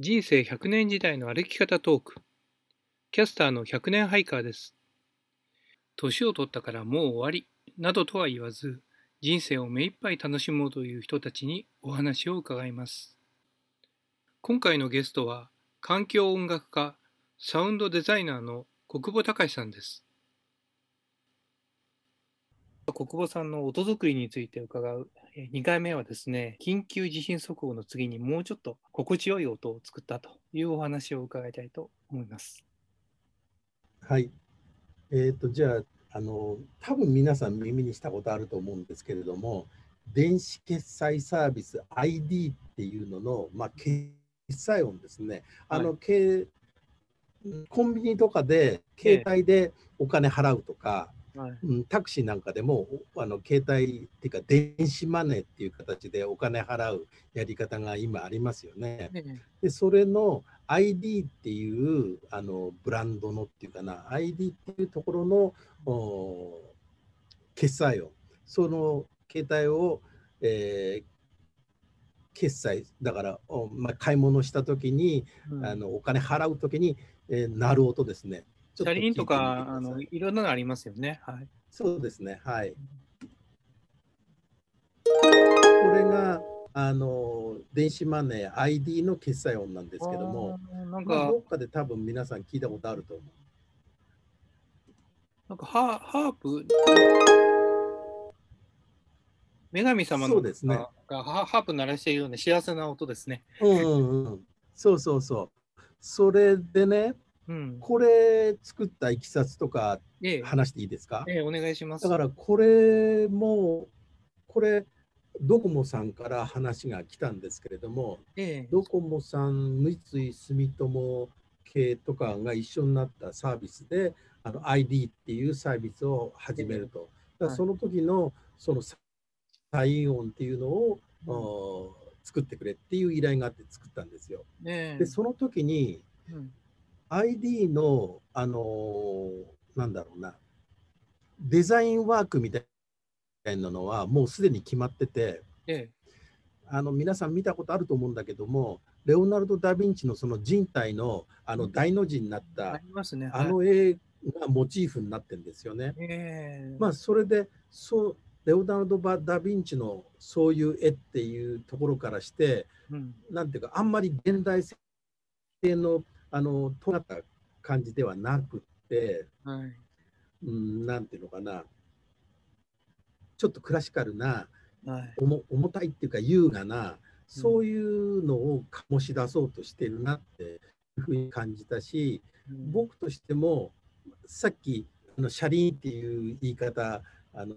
人生100年時代の歩き方トーク。キャスターの100年ハイカーです。年を取ったからもう終わり、などとは言わず、人生を目いっぱい楽しもうという人たちにお話を伺います。今回のゲストは、環境音楽家、サウンドデザイナーの国保隆さんです。国保さんの音作りについて伺う2回目はですね、緊急地震速報の次にもうちょっと心地よい音を作ったというお話を伺いたいと思います。はい。えっ、ー、と、じゃあ、あの、多分皆さん耳にしたことあると思うんですけれども、電子決済サービス ID っていうのの、まあ、決済音ですね。あの、はい、コンビニとかで携帯でお金払うとか、はい、うん、タクシーなんかでもあの携帯っていうか電子マネーっていう形でお金払うやり方が今ありますよね。でそれの ID っていうあのブランドのっていうかな ID っていうところのお決済をその携帯を、えー、決済だからお、まあ、買い物した時に、うん、あのお金払う時に、えー、鳴る音ですね。車輪とかあのいろんなのありますよね。はい、そうですね。はい。これがあの電子マネー ID の決済音なんですけども、なんか、まあ、どっかで多分皆さん聞いたことあると思う。なんかハハープ？女神様のそうです、ね、がハープ鳴らしているような幸せな音ですね。うんうん、そうそうそう。それでね、うん、これ作ったいきさつとか話していいですか、えええ、お願いします。だからこれも、これ、ドコモさんから話が来たんですけれども、ドコモさん、三井住友系とかが一緒になったサービスで、あの ID っていうサービスを始めると。だその時のそのサイン音っていうのを、うん、作ってくれっていう依頼があって作ったんですよ。で、その時に、うん ID の、あのー、なんだろうな、デザインワークみたいなのはもうすでに決まってて、ええ、あの皆さん見たことあると思うんだけども、レオナルド・ダ・ヴィンチのその人体のあの大の字になった、あね。あの絵がモチーフになってるんですよね。えまあそれでそうレオナルド・ダ・ヴィンチのそういう絵っていうところからして、うん、なんていうかあんまり現代性のあの尖った感じではなくて、はい、うん、なんていうのかな。ちょっとクラシカルな、はい、重たいっていうか優雅なそういうのを醸し出そうとしてるなっていうふうに感じたし、うん、僕としてもさっきあの車輪っていう言い方あの、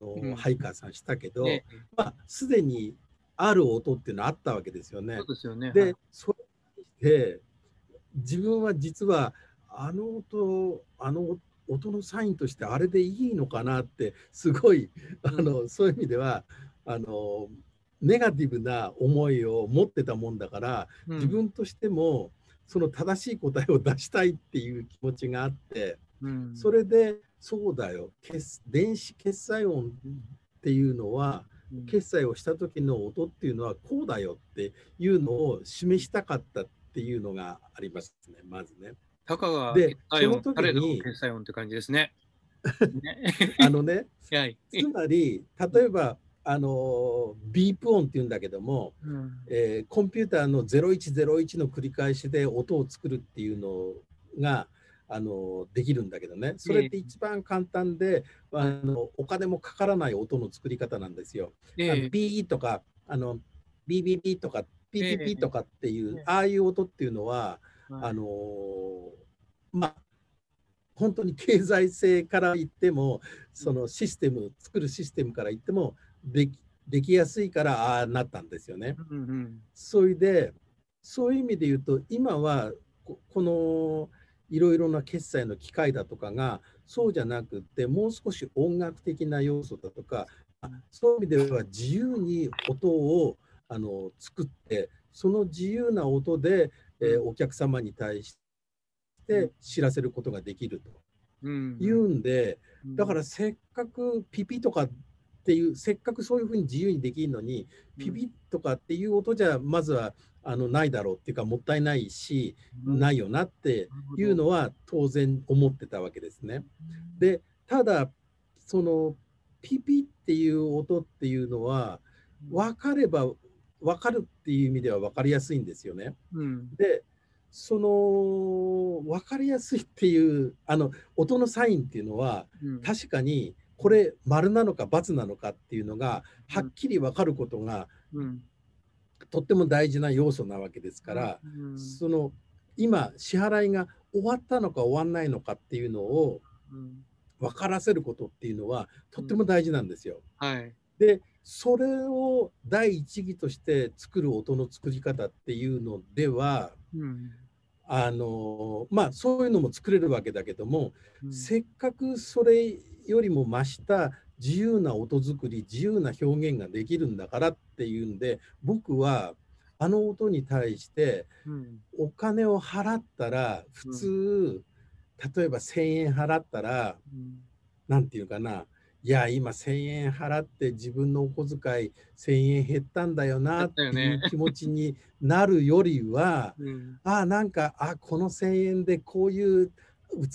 うん、ハイカーさんしたけど、ね、まあ、すでにある音っていうのはあったわけですよね。そうですよね。で、はい、それで自分は実はあの音あの音のサインとしてあれでいいのかなってすごいあの、そういう意味ではあのネガティブな思いを持ってたもんだから、うん、自分としてもその正しい答えを出したいっていう気持ちがあって、うん、それでそうだよ電子決済音っていうのは、うん、決済をした時の音っていうのはこうだよっていうのを示したかった。っていうのがありますね、まずね。たかがで、その時に、決済音って感じですね。あのね、はい、つまり、例えば、あのビープ音っていうんだけども、うん、えー、コンピューターの0101の繰り返しで音を作るっていうのがあのできるんだけどねそれって一番簡単で、えー、あのお金もかからない音の作り方なんですよ。えー、ビーとかあのビービービーとかピピピとかっていう、ああいう音っていうのは、あのまあ本当に経済性から言ってもそのシステム作るシステムから言ってもできできやすいからああなったんですよね。うんうん、それでそういう意味で言うと今はこのいろいろな決済の機械だとかがそうじゃなくってもう少し音楽的な要素だとかそういう意味では自由に音をあの作ってその自由な音で、えー、お客様に対して知らせることができると。うん、言うんでだからせっかくピピとかっていうせっかくそういうふうに自由にできるのにピピッとかっていう音じゃまずはあのないだろうっていうかもったいないし、うん、ないよなっていうのは当然思ってたわけですね。でただそのピピっていう音っていうのは分かれば分かるっていう意味では分かりやすいんですよね。うん、でその分かりやすいっていうあの音のサインっていうのは、うん、確かにこれ丸なのか×なのかっていうのがはっきり分かることが、うん、とっても大事な要素なわけですから、うん、その今支払いが終わったのか終わんないのかっていうのを分からせることっていうのはとっても大事なんですよ。はい、でそれを第一義として作る音の作り方っていうのでは、うん、あのまあそういうのも作れるわけだけども、うん、せっかくそれよりも増した自由な音作り自由な表現ができるんだからっていうんで僕はあの音に対してお金を払ったら普通、例えば1,000円払ったら何、て言うかないや今1,000円払って自分のお小遣い1,000円減ったんだよなっていう気持ちになるよりは、うん、あなんかあこの1,000円でこういう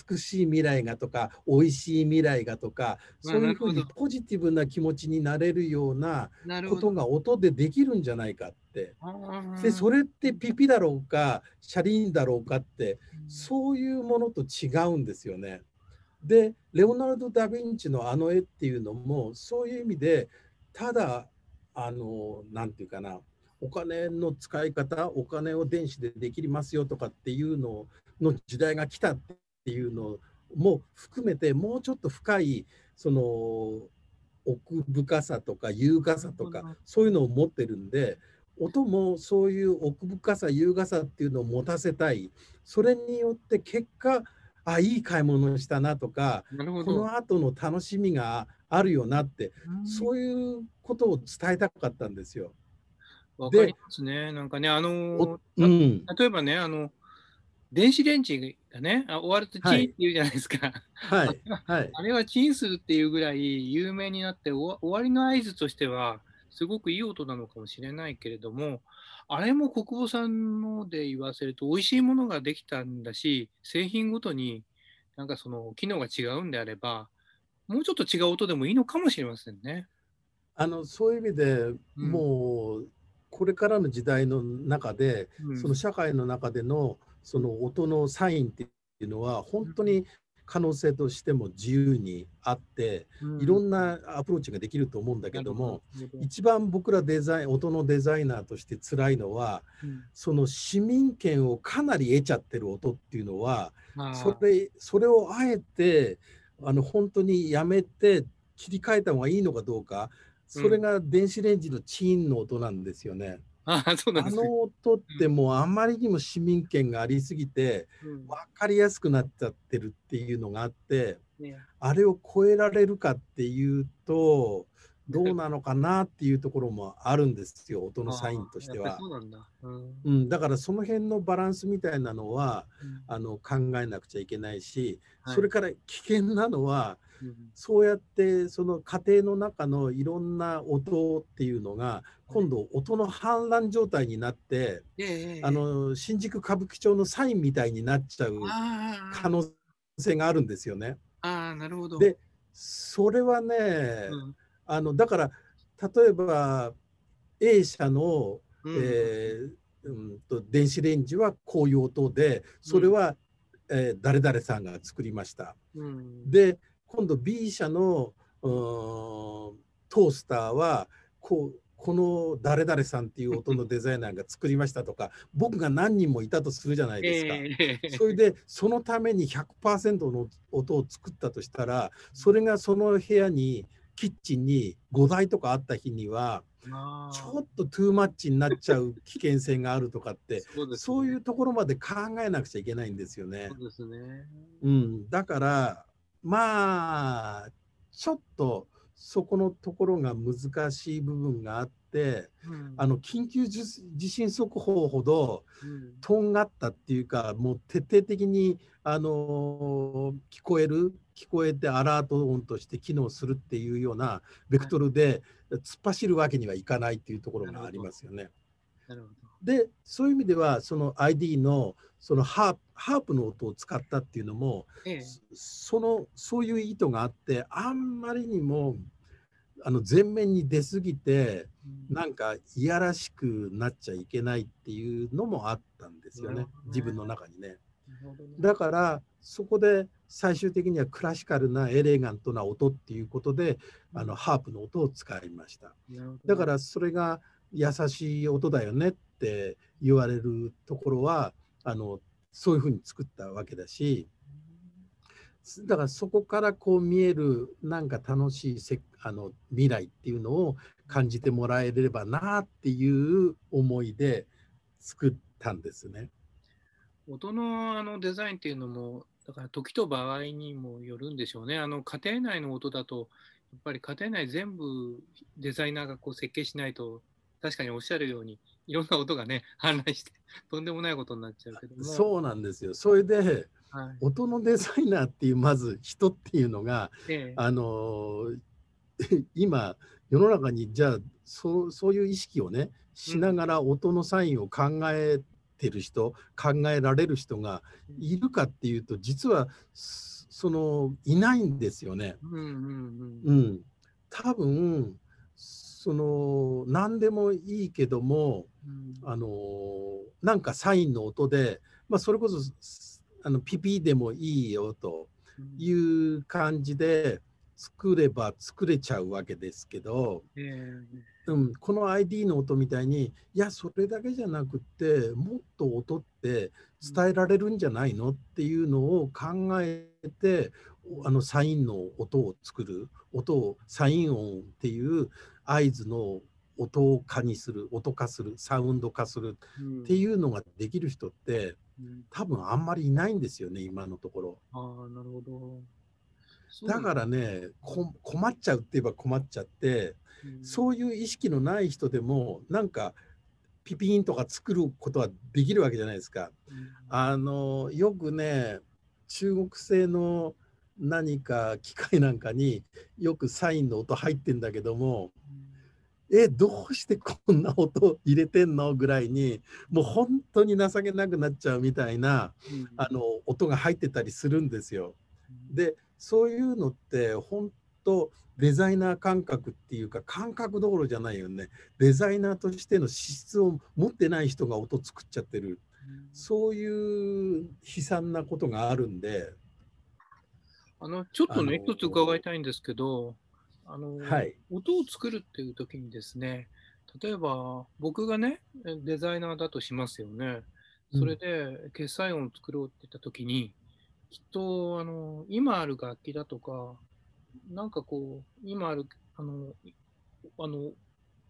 美しい未来がとか美味しい未来がとかそういうふうにポジティブな気持ちになれるようなことが音でできるんじゃないかって。でそれってピピだろうかシャリーンだろうかって、そういうものと違うんですよね。でレオナルド・ダ・ヴィンチのあの絵っていうのもそういう意味でただあの何て言うかなお金の使い方お金を電子でできますよとかっていうのの時代が来たっていうのも含めてもうちょっと深いその奥深さとか優雅さとかそういうのを持ってるんで音もそういう奥深さ優雅さっていうのを持たせたい。それによって結果あいい買い物したなとかこの後の楽しみがあるよなって、そういうことを伝えたかったんですよ。わかりますね。なんかね、あの、うん、例えばね、あの、電子レンジがね、あ終わるとチンって言うじゃないですか。はい。はい、あれはチンするっていうぐらい有名になって終わりの合図としては、すごくいい音なのかもしれないけれども、あれも国母さんので言わせると、美味しいものができたんだし、製品ごとになんかその機能が違うんであれば、もうちょっと違う音でもいいのかもしれませんね。あのそういう意味で、うん、もうこれからの時代の中で、うん、その社会の中でのその音のサインっていうのは本当に可能性としても自由にあって、うん、いろんなアプローチができると思うんだけども、ど。一番僕らデザイン音のデザイナーとして辛いのは、うん、その市民権をかなり得ちゃってる音っていうのはそれそれをあえてあの本当にやめて切り替えた方がいいのかどうかそれが電子レンジのチーンの音なんですよね。あそうなんですあの音ってもうあまりにも市民権がありすぎて、分かりやすくなっちゃってるっていうのがあって、あれを超えられるかっていうとどうなのかなっていうところもあるんですよ 音のサインとしては。うん、だ。からその辺のバランスみたいなのは、あの考えなくちゃいけないし、それから危険なのはそうやってその家庭の中のいろんな音っていうのが今度音の氾濫状態になって、あの新宿歌舞伎町のサインみたいになっちゃう可能性があるんですよね。あなるほど。でそれはね、うん、あのだから例えば A 社の、うん、えーうん、と電子レンジはこういう音でそれは、うん、えー、誰々さんが作りました。うん、で今度 B 社のトースターはこうこの誰々さんっていう音のデザイナーが作りましたとか 僕が何人もいたとするじゃないですか。えー、それでそのために100%の音を作ったとしたらそれがその部屋にキッチンに5台とかあった日にはちょっとトゥーマッチになっちゃう危険性があるとかって そう、ね,、そういうところまで考えなくちゃいけないんですよね。そうですね。うん、だからまあちょっとそこのところが難しい部分があって、うん、あの緊急地震速報ほどとんがったっていうか、もう徹底的にあの聞こえる聞こえてアラート音として機能するっていうようなベクトルで突っ走るわけにはいかないっていうところがありますよね。なるほど。でそういう意味ではその ID のそのハープハープの音を使ったっていうのも、ええ、そのそういう意図があってあんまりにもあの前面に出過ぎて、うん、なんかいやらしくなっちゃいけないっていうのもあったんですよね、ね、自分の中にね。だからそこで最終的にはクラシカルなエレガントな音っていうことで、あのハープの音を使いました。だからそれが優しい音だよねって言われるところはあのそういうふうに作ったわけだしだからそこからこう見えるなんか楽しいせあの未来っていうのを感じてもらえればなっていう思いで作ったんですね。音のあのデザインっていうのもだから時と場合にもよるんでしょうね。あの家庭内の音だとやっぱり家庭内全部デザイナーがこう設計しないと確かにおっしゃるようにいろんな音がね 氾濫してとんでもないことになっちゃうけどそうなんですよ。それで、はい、音のデザイナーっていうまず人っていうのが、ええ、あの 今世の中にじゃあそうそういう意識をねしながら音のサインを考えてる人、うん、考えられる人がいるかっていうと実はそのいないんですよね。うん、うんうん。うん、多分その何でもいいけども、うん、あのなんかサインの音で、まあ、それこそあのピピでもいいよという感じで作れば作れちゃうわけですけど、うん、この ID の音みたいにいやそれだけじゃなくってもっと音って伝えられるんじゃないのっていうのを考えてあのサインの音を作る音をサイン音っていう合図の音化にする音化するサウンド化するっていうのができる人って、うん、多分あんまりいないんですよね今のところ。あなるほど。だからね困っちゃうって言えば困っちゃって、うん、そういう意識のない人でもなんかピピンとか作ることはできるわけじゃないですか。うん、あのよくね中国製の何か機械なんかによくサインの音入ってんだけども、うん、えどうしてこんな音入れてんの？ぐらいにもう本当に情けなくなっちゃうみたいな、うん、あの音が入ってたりするんですよ。でそういうのって本当デザイナー感覚っていうか感覚どころじゃないよね。デザイナーとしての資質を持ってない人が音作っちゃってる、そういう悲惨なことがあるんで。あの、ちょっとね、一つ伺いたいんですけど、あの、はい、音を作るっていう時にですね、例えば僕がね、デザイナーだとしますよね。それで決済音を作ろうって言った時に、きっと、あの、今ある楽器だとか、なんかこう、今ある、あの、あの、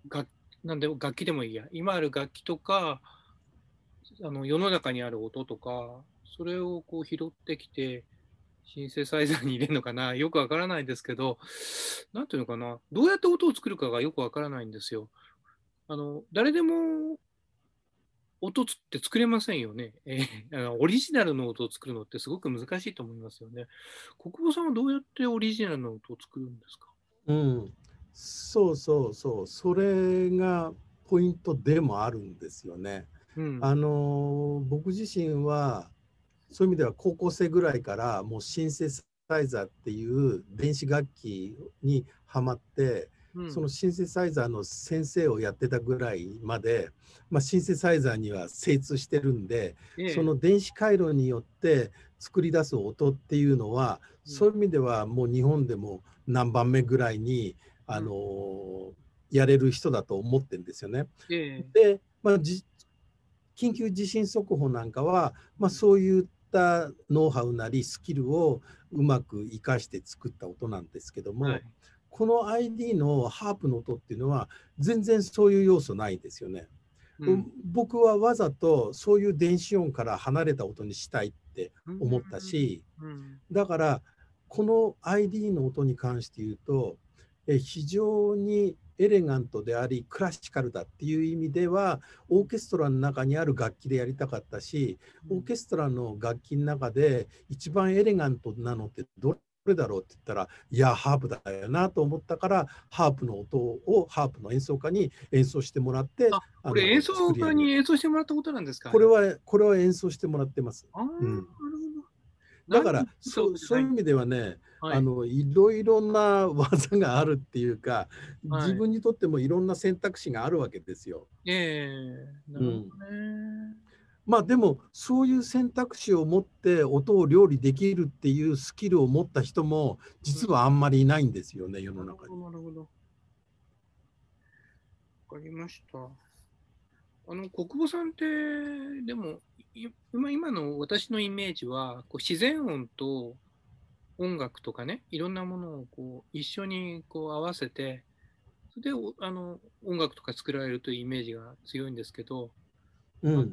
楽なんで楽器でもいいや、今ある楽器とか、あの世の中にある音とか、それをこう拾ってきて、シンセサイザーに入れるのかな？よくわからないですけど、なんていうのかな？どうやって音を作るかがよくわからないんですよ。あの、誰でも音って作れませんよね。えー、あのオリジナルの音を作るのってすごく難しいと思いますよね。国母さんはどうやってオリジナルの音を作るんですか？うん、そうそうそう、それがポイントでもあるんですよね。うん、あの僕自身はそういう意味では高校生ぐらいからもうシンセサイザーっていう電子楽器にはまって、うん、そのシンセサイザーの先生をやってたぐらいまで、まあ、シンセサイザーには精通してるんで、ええ、その電子回路によって作り出す音っていうのは、うん、そういう意味ではもう日本でも何番目ぐらいに、あのー、やれる人だと思ってるんですよね。え、で、まあ、緊急地震速報なんかは、まあ、そういったノウハウなりスキルをうまく生かして作った音なんですけども、はい、この ID のハープの音っていうのは全然そういう要素ないですよね。うん、僕はわざとそういう電子音から離れた音にしたいって思ったし、だからこの ID の音に関して言うとえ非常にエレガントでありクラシカルだっていう意味ではオーケストラの中にある楽器でやりたかったしオーケストラの楽器の中で一番エレガントなのってどれだろうって言ったらいやハープだよなと思ったからハープの音をハープの演奏家に演奏してもらってこれ演奏家に演奏してもらったことなんですか、これはこれは演奏してもらってます。うん。だからそそういう意味ではね、はい、あのいろいろな技があるっていうか、はい、自分にとってもいろんな選択肢があるわけですよ。ええー、なるほどね。うんまあでもそういう選択肢を持って音を料理できるっていうスキルを持った人も実はあんまりいないんですよね、うん、世の中に。なるほど。わかりました。あの国母さんってでも今今の私のイメージはこう自然音と音楽とかねいろんなものをこう一緒にこう合わせてそれであの音楽とか作られるというイメージが強いんですけど、うん、やっ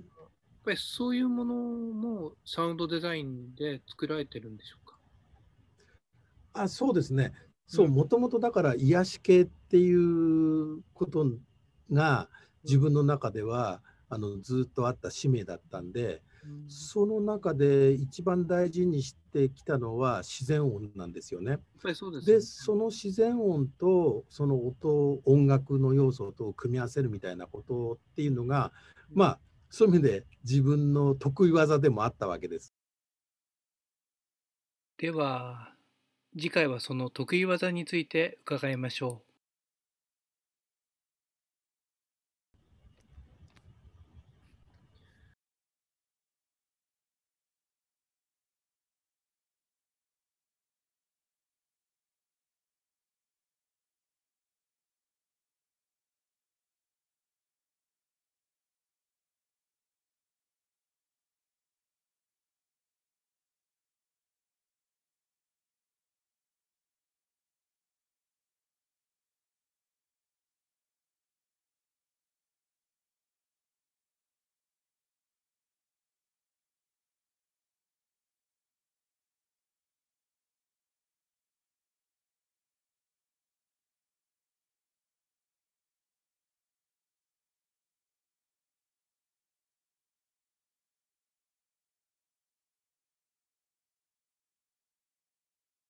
ぱりそういうものもサウンドデザインで作られてるんでしょうか？あそうですね。そうもともとだから癒し系っていうことが自分の中ではあのずっとあった使命だったんで、うん、その中で一番大事にしてきたのは自然音なんですよね。そで、ね、その自然音とその音音楽の要素と組み合わせるみたいなことっていうのが、うん、まあそういう意味で自分の得意技でもあったわけです。では次回はその得意技について伺いましょう。